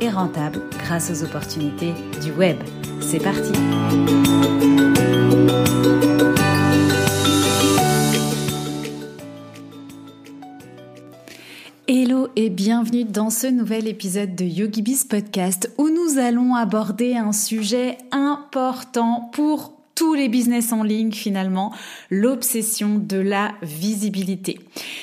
et rentable grâce aux opportunités du web. C'est parti Hello et bienvenue dans ce nouvel épisode de YogiBiz Podcast où nous allons aborder un sujet important pour tous les business en ligne finalement, l'obsession de la visibilité.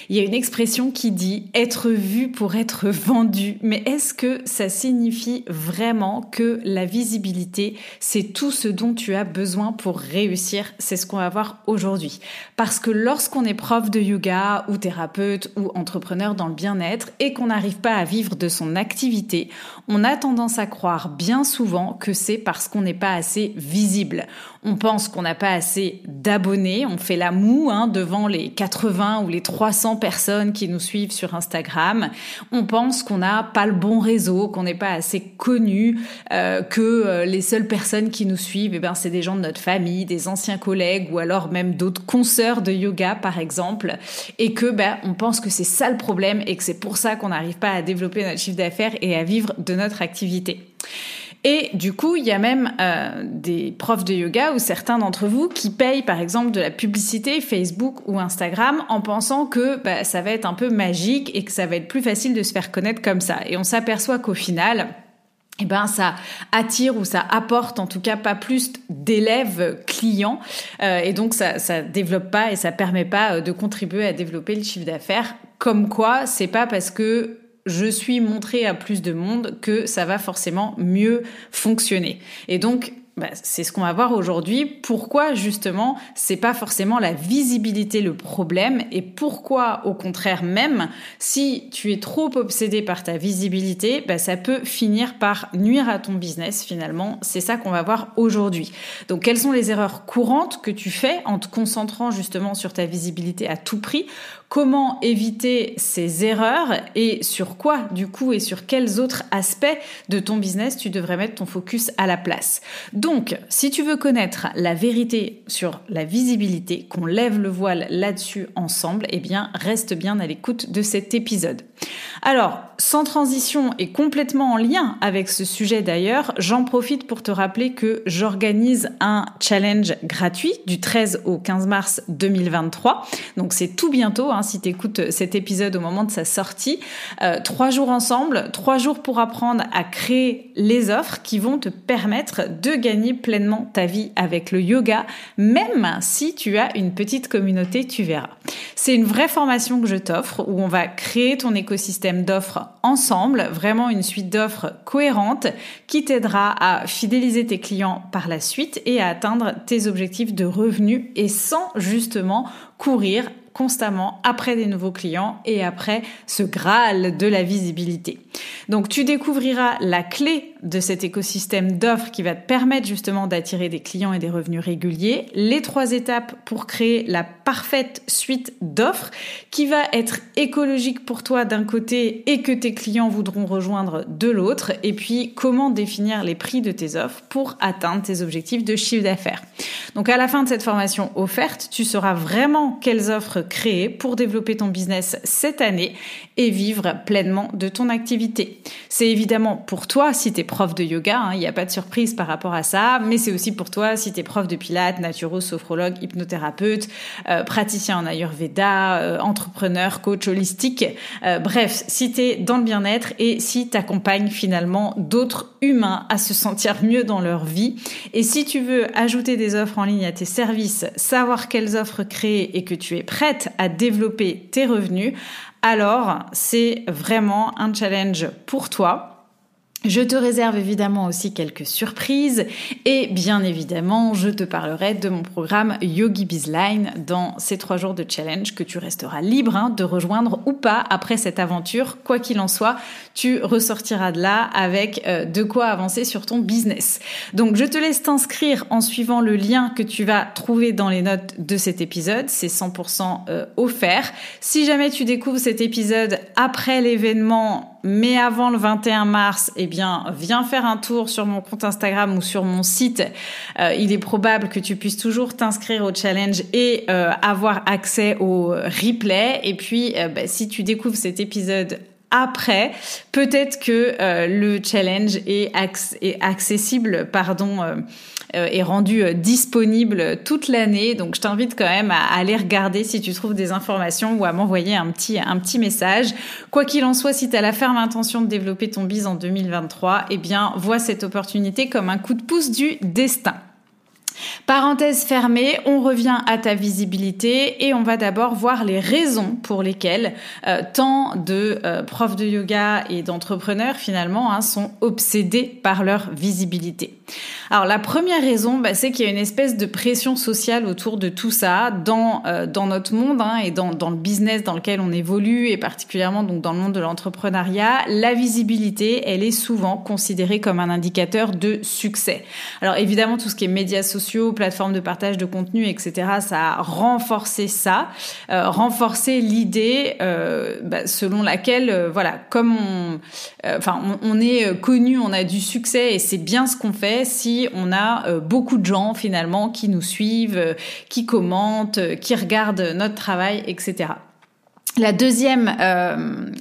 Il y a une expression qui dit être vu pour être vendu, mais est-ce que ça signifie vraiment que la visibilité, c'est tout ce dont tu as besoin pour réussir? C'est ce qu'on va voir aujourd'hui. Parce que lorsqu'on est prof de yoga ou thérapeute ou entrepreneur dans le bien-être et qu'on n'arrive pas à vivre de son activité, on a tendance à croire bien souvent que c'est parce qu'on n'est pas assez visible. On pense qu'on n'a pas assez d'abonnés, on fait la moue hein, devant les 80 ou les 300 personnes qui nous suivent sur Instagram. On pense qu'on n'a pas le bon réseau, qu'on n'est pas assez connu, euh, que euh, les seules personnes qui nous suivent, eh ben, c'est des gens de notre famille, des anciens collègues ou alors même d'autres consoeurs de yoga par exemple, et que ben, on pense que c'est ça le problème et que c'est pour ça qu'on n'arrive pas à développer notre chiffre d'affaires et à vivre de notre activité. Et du coup, il y a même euh, des profs de yoga ou certains d'entre vous qui payent par exemple de la publicité Facebook ou Instagram en pensant que bah, ça va être un peu magique et que ça va être plus facile de se faire connaître comme ça. Et on s'aperçoit qu'au final, eh ben ça attire ou ça apporte en tout cas pas plus d'élèves clients euh, et donc ça ça développe pas et ça permet pas euh, de contribuer à développer le chiffre d'affaires comme quoi c'est pas parce que je suis montré à plus de monde que ça va forcément mieux fonctionner. Et donc, bah, c'est ce qu'on va voir aujourd'hui. Pourquoi justement c'est pas forcément la visibilité le problème et pourquoi au contraire même si tu es trop obsédé par ta visibilité, bah, ça peut finir par nuire à ton business finalement. C'est ça qu'on va voir aujourd'hui. Donc quelles sont les erreurs courantes que tu fais en te concentrant justement sur ta visibilité à tout prix Comment éviter ces erreurs et sur quoi du coup et sur quels autres aspects de ton business tu devrais mettre ton focus à la place. Donc, si tu veux connaître la vérité sur la visibilité, qu'on lève le voile là-dessus ensemble, eh bien, reste bien à l'écoute de cet épisode. Alors, sans transition et complètement en lien avec ce sujet d'ailleurs, j'en profite pour te rappeler que j'organise un challenge gratuit du 13 au 15 mars 2023. Donc c'est tout bientôt, hein, si tu écoutes cet épisode au moment de sa sortie. Euh, trois jours ensemble, trois jours pour apprendre à créer les offres qui vont te permettre de gagner pleinement ta vie avec le yoga, même si tu as une petite communauté, tu verras. C'est une vraie formation que je t'offre où on va créer ton écosystème d'offres ensemble, vraiment une suite d'offres cohérentes qui t'aidera à fidéliser tes clients par la suite et à atteindre tes objectifs de revenus et sans justement courir constamment après des nouveaux clients et après ce Graal de la visibilité. Donc tu découvriras la clé de cet écosystème d'offres qui va te permettre justement d'attirer des clients et des revenus réguliers, les trois étapes pour créer la parfaite suite d'offres qui va être écologique pour toi d'un côté et que tes clients voudront rejoindre de l'autre, et puis comment définir les prix de tes offres pour atteindre tes objectifs de chiffre d'affaires. Donc à la fin de cette formation offerte, tu sauras vraiment quelles offres créer pour développer ton business cette année et vivre pleinement de ton activité. C'est évidemment pour toi si tu es prof de yoga, hein, il n'y a pas de surprise par rapport à ça, mais c'est aussi pour toi si tu es prof de pilates, naturo, sophrologue, hypnothérapeute, euh, praticien en ayurveda, euh, entrepreneur, coach holistique, euh, bref, si tu es dans le bien-être et si tu accompagnes finalement d'autres humains à se sentir mieux dans leur vie. Et si tu veux ajouter des offres en ligne à tes services, savoir quelles offres créer et que tu es prête à développer tes revenus, alors c'est vraiment un challenge pour toi. Je te réserve évidemment aussi quelques surprises et bien évidemment, je te parlerai de mon programme Yogi Bizline dans ces trois jours de challenge que tu resteras libre hein, de rejoindre ou pas après cette aventure. Quoi qu'il en soit, tu ressortiras de là avec euh, de quoi avancer sur ton business. Donc, je te laisse t'inscrire en suivant le lien que tu vas trouver dans les notes de cet épisode. C'est 100% euh, offert. Si jamais tu découvres cet épisode après l'événement mais avant le 21 mars, eh bien, viens faire un tour sur mon compte Instagram ou sur mon site. Euh, il est probable que tu puisses toujours t'inscrire au challenge et euh, avoir accès au replay. Et puis, euh, bah, si tu découvres cet épisode après, peut-être que le challenge est, accessible, pardon euh, est rendu euh, disponible toute l'année. Donc je t'invite quand même à aller regarder si tu trouves des informations ou à m'envoyer un petit, un petit message. Quoi qu'il en soit, si tu as la ferme intention de développer ton biz en 2023, eh bien, vois cette opportunité comme un coup de pouce du destin. Parenthèse fermée, on revient à ta visibilité et on va d'abord voir les raisons pour lesquelles euh, tant de euh, profs de yoga et d'entrepreneurs finalement hein, sont obsédés par leur visibilité. Alors la première raison, bah, c'est qu'il y a une espèce de pression sociale autour de tout ça dans euh, dans notre monde hein, et dans, le business dans lequel on évolue et particulièrement donc dans le monde de l'entrepreneuriat. La visibilité, elle est souvent considérée comme un indicateur de succès. Alors évidemment tout ce qui est médias sociaux plateformes de partage de contenu, etc. Ça a renforcé ça, euh, renforcé l'idée euh, bah, selon laquelle, euh, voilà, comme on, enfin, on, est connu, on a du succès et c'est bien ce qu'on fait si on a beaucoup de gens finalement qui nous suivent, qui commentent, qui regardent notre travail, etc. La deuxième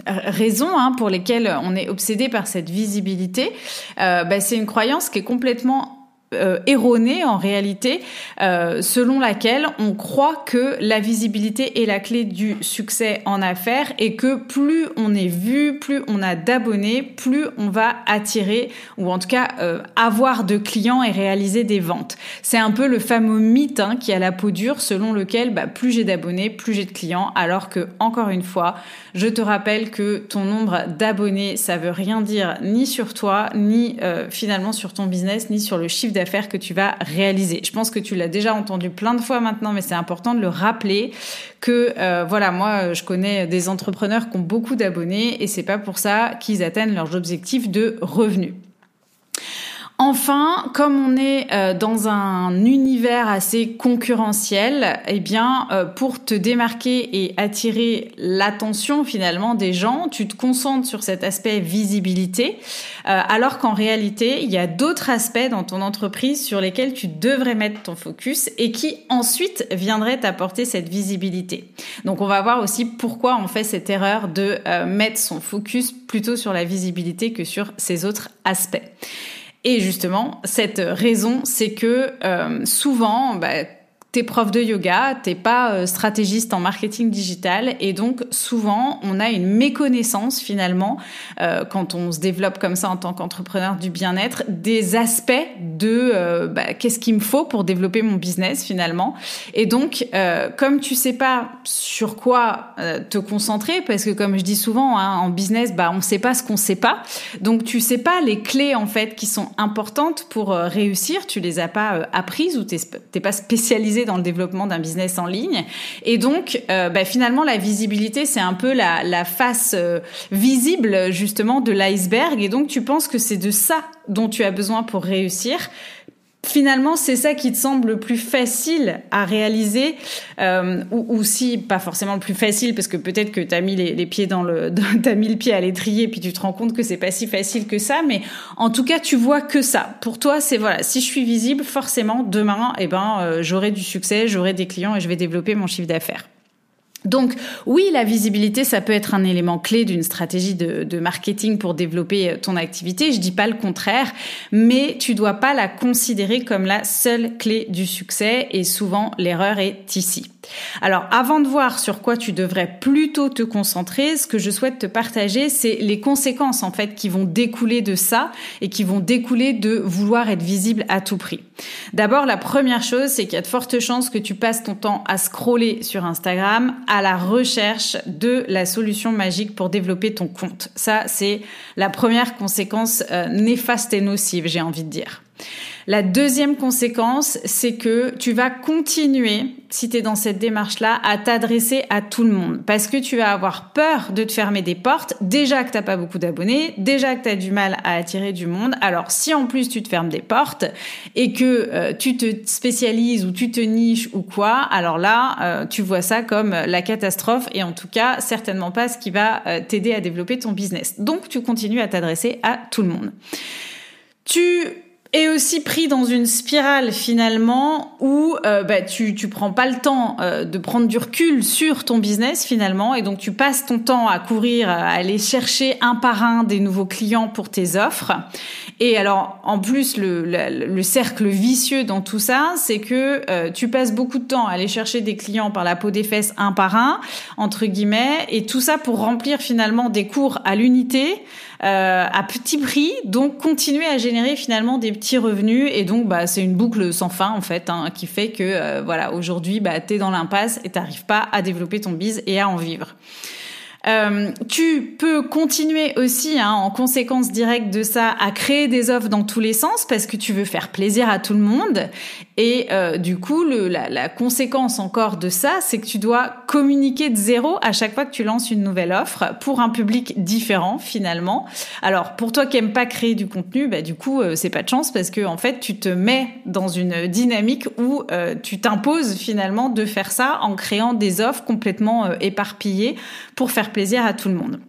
raison hein, pour laquelle on est obsédé par cette visibilité, bah, c'est une croyance qui est complètement euh, erronée en réalité, euh, selon laquelle on croit que la visibilité est la clé du succès en affaires et que plus on est vu, plus on a d'abonnés, plus on va attirer ou en tout cas euh, avoir de clients et réaliser des ventes. C'est un peu le fameux mythe hein, qui a la peau dure selon lequel bah, plus j'ai d'abonnés, plus j'ai de clients, alors que encore une fois, je te rappelle que ton nombre d'abonnés, ça veut rien dire ni sur toi, ni finalement sur ton business, ni sur le chiffre d'affaires que tu vas réaliser. Je pense que tu l'as déjà entendu plein de fois maintenant, mais c'est important de le rappeler que euh, voilà, moi je connais des entrepreneurs qui ont beaucoup d'abonnés et c'est pas pour ça qu'ils atteignent leurs objectifs de revenus. Enfin, comme on est euh, dans un univers assez concurrentiel, eh bien, euh, pour te démarquer et attirer l'attention finalement des gens, tu te concentres sur cet aspect visibilité, euh, alors qu'en réalité, il y a d'autres aspects dans ton entreprise sur lesquels tu devrais mettre ton focus et qui ensuite viendraient t'apporter cette visibilité. Donc, on va voir aussi pourquoi on fait cette erreur de mettre son focus plutôt sur la visibilité que sur ces autres aspects. Et justement, cette raison, c'est que euh, souvent, bah, t'es prof de yoga, t'es pas euh, stratégiste en marketing digital et donc souvent on a une méconnaissance finalement euh, quand on se développe comme ça en tant qu'entrepreneur du bien-être des aspects de euh, bah, qu'est-ce qu'il me faut pour développer mon business finalement. Et donc comme tu sais pas sur quoi te concentrer parce que comme je dis souvent hein, en business bah on sait pas ce qu'on sait pas. Donc tu sais pas les clés en fait qui sont importantes pour réussir. Tu les as pas apprises ou t'es pas spécialisé dans le développement d'un business en ligne. Et donc, euh, bah, finalement, la visibilité, c'est un peu la, la face euh, visible justement de l'iceberg. Et donc, tu penses que c'est de ça dont tu as besoin pour réussir finalement, c'est ça qui te semble le plus facile à réaliser, euh, ou, ou, si pas forcément le plus facile, parce que peut-être que t'as mis les, les, pieds dans le, t'as mis le pied à l'étrier, puis tu te rends compte que c'est pas si facile que ça, mais en tout cas, tu vois que ça. Pour toi, c'est voilà, si je suis visible, forcément, demain, eh ben, euh, j'aurai du succès, j'aurai des clients et je vais développer mon chiffre d'affaires. Donc oui, la visibilité, ça peut être un élément clé d'une stratégie de, marketing pour développer euh, ton activité. Je dis pas le contraire, mais tu dois pas la considérer comme la seule clé du succès et souvent l'erreur est ici. Alors avant de voir sur quoi tu devrais plutôt te concentrer, ce que je souhaite te partager, c'est les conséquences en fait qui vont découler de ça et qui vont découler de vouloir être visible à tout prix. D'abord, la première chose, c'est qu'il y a de fortes chances que tu passes ton temps à scroller sur Instagram, à la recherche de la solution magique pour développer ton compte. Ça, c'est la première conséquence euh, néfaste et nocive, j'ai envie de dire. La deuxième conséquence, c'est que tu vas continuer, si tu es dans cette démarche-là, à t'adresser à tout le monde. Parce que tu vas avoir peur de te fermer des portes. Déjà que t'as pas beaucoup d'abonnés, déjà que tu as du mal à attirer du monde. Alors si en plus tu te fermes des portes et que euh, tu te spécialises ou tu te niches ou quoi, alors là, euh, tu vois ça comme la catastrophe et en tout cas certainement pas ce qui va euh, t'aider à développer ton business. Donc tu continues à t'adresser à tout le monde. Tu et aussi pris dans une spirale finalement où euh, bah, tu tu prends pas le temps euh, de prendre du recul sur ton business finalement et donc tu passes ton temps à courir à aller chercher un par un des nouveaux clients pour tes offres. Et alors en plus le, le, cercle vicieux dans tout ça c'est que euh, tu passes beaucoup de temps à aller chercher des clients par la peau des fesses un par un entre guillemets et tout ça pour remplir finalement des cours à l'unité euh, à petit prix, donc continuer à générer finalement des petits revenus et donc bah c'est une boucle sans fin en fait hein, qui fait que euh, voilà aujourd'hui bah t'es dans l'impasse et t'arrives pas à développer ton biz et à en vivre. Euh, tu peux continuer aussi, hein, en conséquence directe de ça, à créer des offres dans tous les sens parce que tu veux faire plaisir à tout le monde. Et euh, du coup, la, conséquence encore de ça, c'est que tu dois communiquer de zéro à chaque fois que tu lances une nouvelle offre pour un public différent finalement. Alors pour toi qui aime pas créer du contenu, bah, du coup euh, c'est pas de chance parce que en fait tu te mets dans une dynamique où euh, tu t'imposes finalement de faire ça en créant des offres complètement éparpillées pour faire plaisir à tout le monde.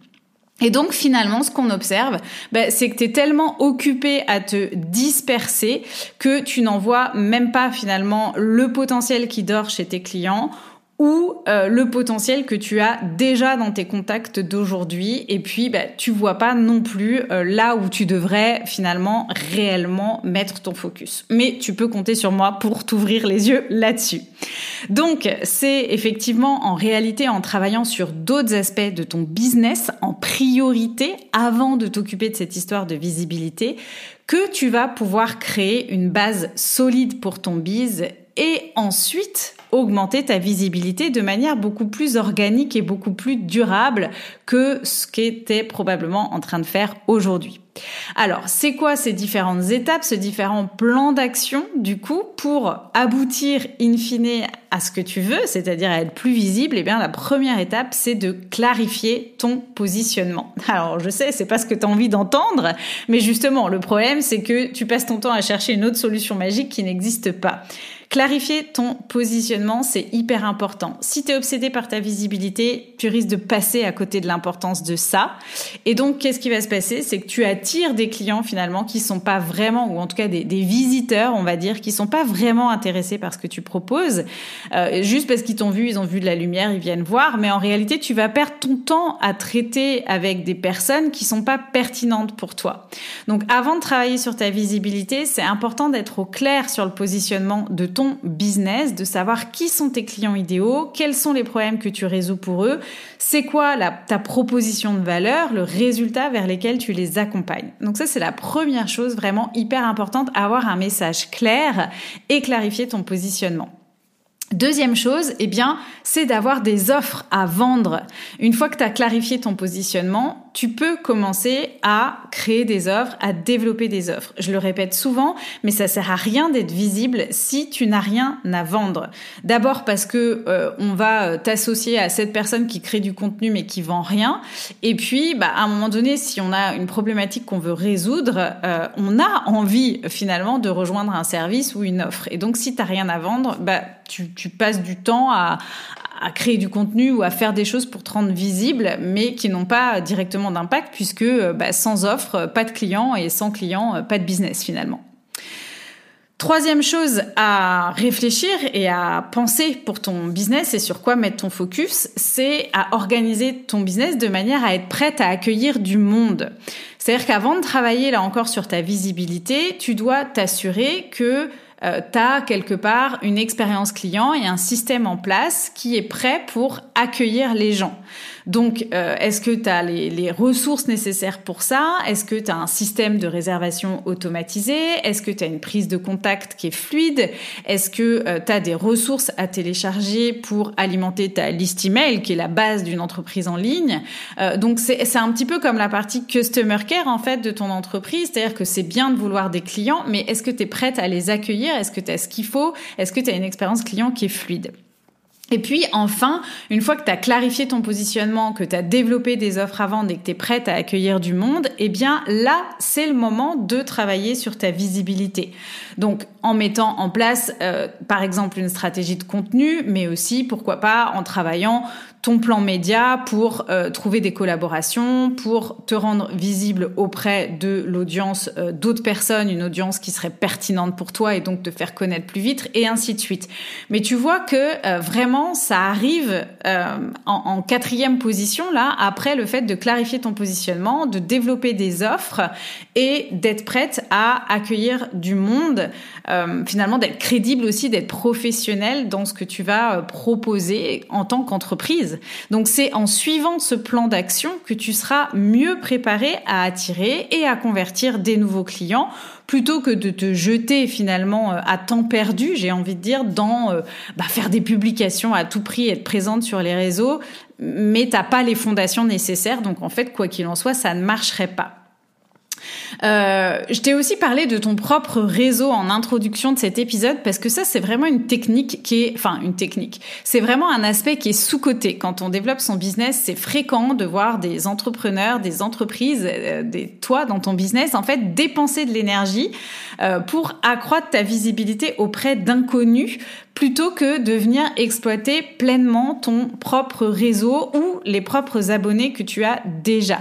Et donc finalement, ce qu'on observe, bah, c'est que tu es tellement occupé à te disperser que tu n'en vois même pas finalement le potentiel qui dort chez tes clients ou euh, le potentiel que tu as déjà dans tes contacts d'aujourd'hui et puis bah, tu vois pas non plus euh, là où tu devrais finalement réellement mettre ton focus. Mais tu peux compter sur moi pour t'ouvrir les yeux là-dessus. Donc c'est effectivement en réalité en travaillant sur d'autres aspects de ton business en priorité avant de t'occuper de cette histoire de visibilité que tu vas pouvoir créer une base solide pour ton biz et ensuite augmenter ta visibilité de manière beaucoup plus organique et beaucoup plus durable que ce qu'était probablement en train de faire aujourd'hui. Alors, c'est quoi ces différentes étapes, ce différents plans d'action, du coup, pour aboutir in fine à ce que tu veux, c'est-à-dire à être plus visible, eh bien, la première étape, c'est de clarifier ton positionnement. Alors, je sais, c'est pas ce que tu as envie d'entendre, mais justement, le problème, c'est que tu passes ton temps à chercher une autre solution magique qui n'existe pas. Clarifier ton positionnement, c'est hyper important. Si tu es obsédé par ta visibilité, tu risques de passer à côté de l'importance de ça. Et donc, qu'est-ce qui va se passer? C'est que tu attires des clients finalement qui sont pas vraiment, ou en tout cas des, visiteurs, on va dire, qui sont pas vraiment intéressés par ce que tu proposes, euh, juste parce qu'ils t'ont vu, ils ont vu de la lumière, ils viennent voir. Mais en réalité, tu vas perdre ton temps à traiter avec des personnes qui sont pas pertinentes pour toi. Donc, avant de travailler sur ta visibilité, c'est important d'être au clair sur le positionnement de ton business, de savoir qui sont tes clients idéaux, quels sont les problèmes que tu résous pour eux, c'est quoi ta proposition de valeur, le résultat vers lesquels tu les accompagnes. Donc ça, c'est la première chose vraiment hyper importante, avoir un message clair et clarifier ton positionnement. Deuxième chose, eh bien, c'est d'avoir des offres à vendre. Une fois que tu as clarifié ton positionnement, tu peux commencer à créer des offres, à développer des offres. Je le répète souvent, mais ça sert à rien d'être visible si tu n'as rien à vendre. D'abord parce que euh, on va euh, t'associer à cette personne qui crée du contenu mais qui vend rien. Et puis, bah, à un moment donné, si on a une problématique qu'on veut résoudre, euh, on a envie finalement de rejoindre un service ou une offre. Et donc, si tu rien à vendre, bah, tu, tu passes du temps à, à créer du contenu ou à faire des choses pour te rendre visible, mais qui n'ont pas directement d'impact puisque bah, sans offre, pas de clients et sans clients, pas de business finalement. Troisième chose à réfléchir et à penser pour ton business et sur quoi mettre ton focus, c'est à organiser ton business de manière à être prête à accueillir du monde. C'est-à-dire qu'avant de travailler là encore sur ta visibilité, tu dois t'assurer que euh, tu as quelque part une expérience client et un système en place qui est prêt pour accueillir les gens. Donc, euh, est-ce que tu as les, ressources nécessaires pour ça? Est-ce que tu as un système de réservation automatisé? Est-ce que tu as une prise de contact qui est fluide? Est-ce que euh, tu as des ressources à télécharger pour alimenter ta liste email, qui est la base d'une entreprise en ligne? Euh, Donc, c'est un petit peu comme la partie customer care, en fait, de ton entreprise. C'est-à-dire que c'est bien de vouloir des clients, mais est-ce que tu es prête à les accueillir? Est-ce que tu as ce qu'il faut? Est-ce que tu as une expérience client qui est fluide? Et puis enfin, une fois que tu as clarifié ton positionnement, que tu as développé des offres à vendre et que tu es prête à accueillir du monde, eh bien là, c'est le moment de travailler sur ta visibilité. Donc en mettant en place euh, par exemple une stratégie de contenu, mais aussi pourquoi pas en travaillant ton plan média pour euh, trouver des collaborations, pour te rendre visible auprès de l'audience euh, d'autres personnes, une audience qui serait pertinente pour toi et donc te faire connaître plus vite et ainsi de suite. Mais tu vois que euh, vraiment ça arrive en, en, quatrième position là après le fait de clarifier ton positionnement, de développer des offres et d'être prête à accueillir du monde, finalement d'être crédible aussi, d'être professionnel dans ce que tu vas proposer en tant qu'entreprise. Donc c'est en suivant ce plan d'action que tu seras mieux préparé à attirer et à convertir des nouveaux clients plutôt que de te jeter finalement euh, à temps perdu, j'ai envie de dire, dans euh, bah, faire des publications à tout prix, être présente sur les réseaux, mais t'as pas les fondations nécessaires. Donc en fait, quoi qu'il en soit, ça ne marcherait pas. Euh, je t'ai aussi parlé de ton propre réseau en introduction de cet épisode parce que ça, c'est vraiment une technique qui est, enfin, une technique. C'est vraiment un aspect qui est sous-coté. Quand on développe son business, c'est fréquent de voir des entrepreneurs, des entreprises, euh, des toi dans ton business, en fait, dépenser de l'énergie euh, pour accroître ta visibilité auprès d'inconnus plutôt que de venir exploiter pleinement ton propre réseau ou les propres abonnés que tu as déjà.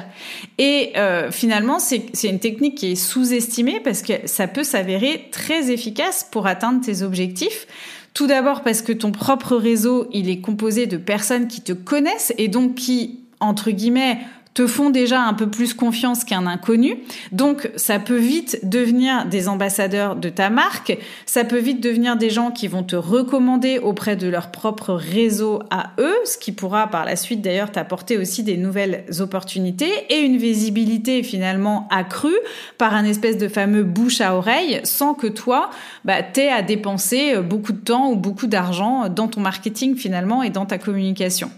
Et finalement, c'est une technique qui est sous-estimée parce que ça peut s'avérer très efficace pour atteindre tes objectifs. Tout d'abord parce que ton propre réseau, il est composé de personnes qui te connaissent et donc qui, entre guillemets, te font déjà un peu plus confiance qu'un inconnu. Donc, ça peut vite devenir des ambassadeurs de ta marque. Ça peut vite devenir des gens qui vont te recommander auprès de leur propre réseau à eux, ce qui pourra par la suite d'ailleurs t'apporter aussi des nouvelles opportunités et une visibilité finalement accrue par un espèce de fameux bouche à oreille sans que toi, bah, t'aies à dépenser beaucoup de temps ou beaucoup d'argent dans ton marketing finalement et dans ta communication.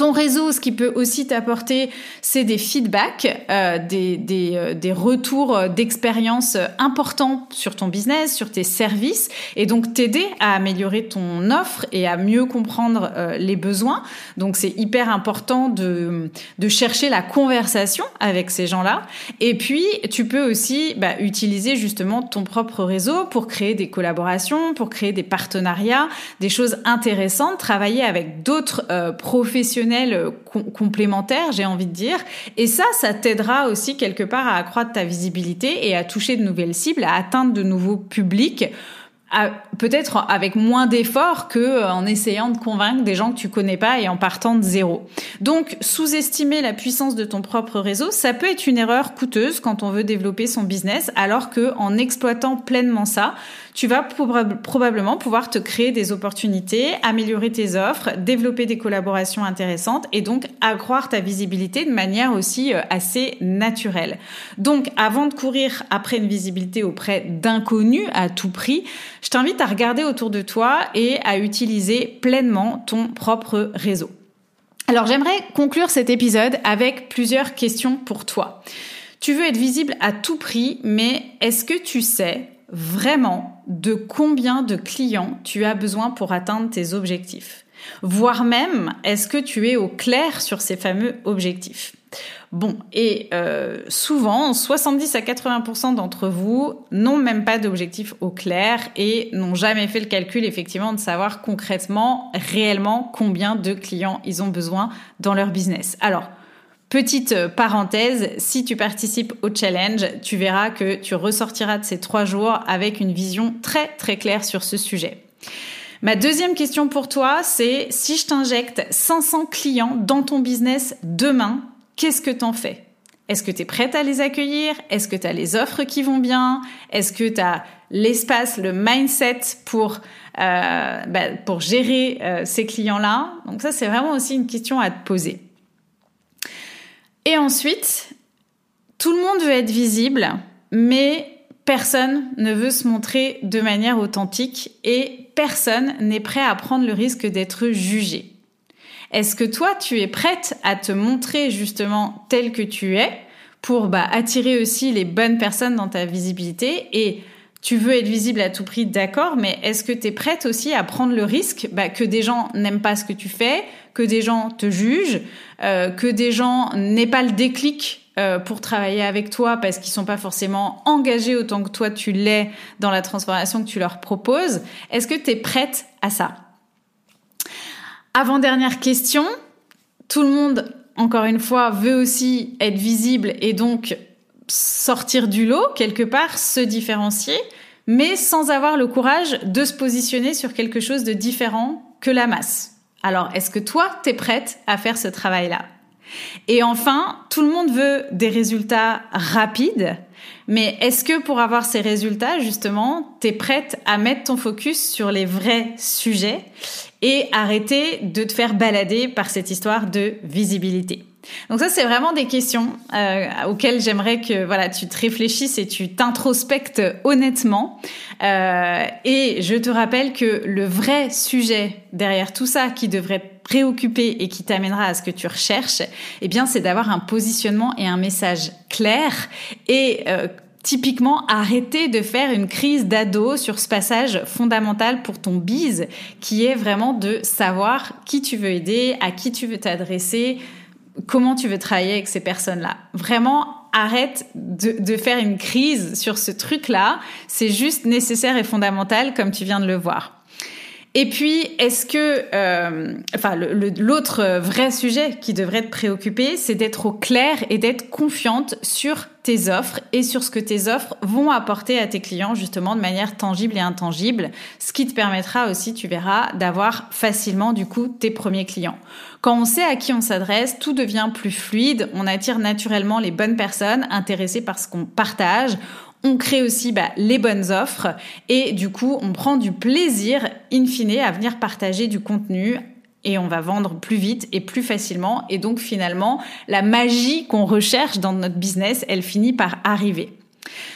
Ton réseau, ce qui peut aussi t'apporter, c'est des feedbacks, euh, euh, des, retours d'expérience importants sur ton business, sur tes services, et donc t'aider à améliorer ton offre et à mieux comprendre euh, les besoins. Donc c'est hyper important de, de chercher la conversation avec ces gens-là. Et puis tu peux aussi bah, utiliser justement ton propre réseau pour créer des collaborations, pour créer des partenariats, des choses intéressantes, travailler avec d'autres professionnels euh, complémentaire, j'ai envie de dire. Et ça, ça t'aidera aussi quelque part à accroître ta visibilité et à toucher de nouvelles cibles, à atteindre de nouveaux publics peut-être avec moins d'efforts que euh, en essayant de convaincre des gens que tu connais pas et en partant de zéro. Donc, sous-estimer la puissance de ton propre réseau, ça peut être une erreur coûteuse quand on veut développer son business, alors que en exploitant pleinement ça, tu vas probablement pouvoir te créer des opportunités, améliorer tes offres, développer des collaborations intéressantes et donc accroître ta visibilité de manière aussi euh, assez naturelle. Donc, avant de courir après une visibilité auprès d'inconnus à tout prix, je t'invite à regarder autour de toi et à utiliser pleinement ton propre réseau. Alors j'aimerais conclure cet épisode avec plusieurs questions pour toi. Tu veux être visible à tout prix, mais est-ce que tu sais vraiment de combien de clients tu as besoin pour atteindre tes objectifs? Voire même, est-ce que tu es au clair sur ces fameux objectifs? Bon, et euh, souvent, 70 à 80% d'entre vous n'ont même pas d'objectif au clair et n'ont jamais fait le calcul effectivement de savoir concrètement, réellement, combien de clients ils ont besoin dans leur business. Alors, Petite euh, parenthèse, si tu participes au challenge, tu verras que tu ressortiras de ces trois jours avec une vision très très claire sur ce sujet. Ma deuxième question pour toi, c'est si je t'injecte 500 clients dans ton business demain, qu'est-ce que t'en fais? Est-ce que tu es prête à les accueillir? Est-ce que tu as les offres qui vont bien? Est-ce que tu as l'espace, le mindset pour euh, bah, pour gérer euh, ces clients-là? Donc ça, c'est vraiment aussi une question à te poser. Et ensuite, tout le monde veut être visible, mais personne ne veut se montrer de manière authentique et personne n'est prêt à prendre le risque d'être jugé. Est-ce que toi, tu es prête à te montrer justement tel que tu es pour bah, attirer aussi les bonnes personnes dans ta visibilité? Et tu veux être visible à tout prix, d'accord, mais est-ce que tu es prête aussi à prendre le risque bah, que des gens n'aiment pas ce que tu fais, que des gens te jugent, euh, que des gens n'aient pas le déclic euh, pour travailler avec toi parce qu'ils sont pas forcément engagés autant que toi tu l'es dans la transformation que tu leur proposes? Est-ce que tu es prête à ça? Avant-dernière question, tout le monde, encore une fois, veut aussi être visible et donc sortir du lot, quelque part, se différencier, mais sans avoir le courage de se positionner sur quelque chose de différent que la masse. Alors, est-ce que toi, t'es prête à faire ce travail-là? Et enfin, tout le monde veut des résultats rapides, mais est-ce que pour avoir ces résultats, justement, t'es prête à mettre ton focus sur les vrais sujets? Et arrêter de te faire balader par cette histoire de visibilité donc ça, c'est vraiment des questions euh, auxquelles j'aimerais que voilà tu te réfléchisses et tu t'introspectes honnêtement. Euh, et je te rappelle que le vrai sujet derrière tout ça, qui devrait préoccuper et qui t'amènera à ce que tu recherches, eh bien, c'est d'avoir un positionnement et un message clair et euh, Typiquement, arrêter de faire une crise d'ado sur ce passage fondamental pour ton bise, qui est vraiment de savoir qui tu veux aider, à qui tu veux t'adresser, comment tu veux travailler avec ces personnes-là. Vraiment, arrête de, faire une crise sur ce truc-là. C'est juste nécessaire et fondamental, comme tu viens de le voir. Et puis, est-ce que, euh, enfin, l'autre vrai sujet qui devrait te préoccuper, c'est d'être au clair et d'être confiante sur tes offres et sur ce que tes offres vont apporter à tes clients justement de manière tangible et intangible, ce qui te permettra aussi, tu verras, d'avoir facilement du coup tes premiers clients. Quand on sait à qui on s'adresse, tout devient plus fluide, on attire naturellement les bonnes personnes intéressées par ce qu'on partage, on crée aussi bah, les bonnes offres et du coup on prend du plaisir in fine à venir partager du contenu et on va vendre plus vite et plus facilement et donc finalement la magie qu'on recherche dans notre business elle finit par arriver.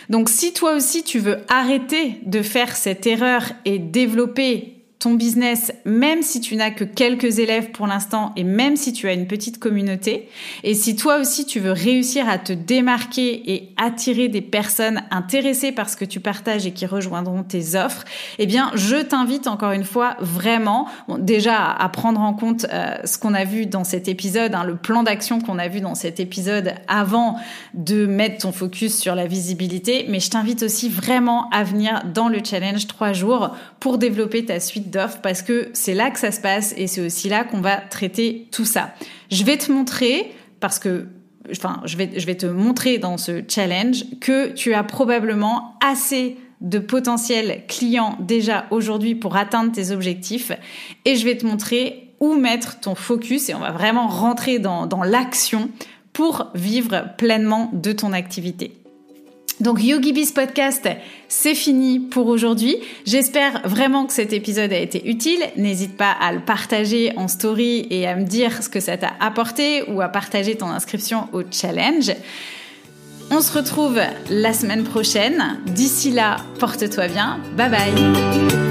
Donc si toi aussi tu veux arrêter de faire cette erreur et développer ton business, même si tu n'as que quelques élèves pour l'instant et même si tu as une petite communauté, et si toi aussi tu veux réussir à te démarquer et attirer des personnes intéressées par ce que tu partages et qui rejoindront tes offres, eh bien, je t'invite encore une fois vraiment, déjà à prendre en compte euh, ce qu'on a vu dans cet épisode, hein, le plan d'action qu'on a vu dans cet épisode avant de mettre ton focus sur la visibilité, mais je t'invite aussi vraiment à venir dans le challenge 3 jours pour développer ta suite parce que c'est là que ça se passe et c'est aussi là qu'on va traiter tout ça. Je vais te montrer parce que je vais, te montrer dans ce challenge que tu as probablement assez de potentiels clients déjà aujourd'hui pour atteindre tes objectifs et je vais te montrer où mettre ton focus et on va vraiment rentrer dans l'action pour vivre pleinement de ton activité. Donc YogiBiz Podcast, c'est fini pour aujourd'hui. J'espère vraiment que cet épisode a été utile. N'hésite pas à le partager en story et à me dire ce que ça t'a apporté ou à partager ton inscription au challenge. On se retrouve la semaine prochaine. D'ici là, porte-toi bien. Bye bye.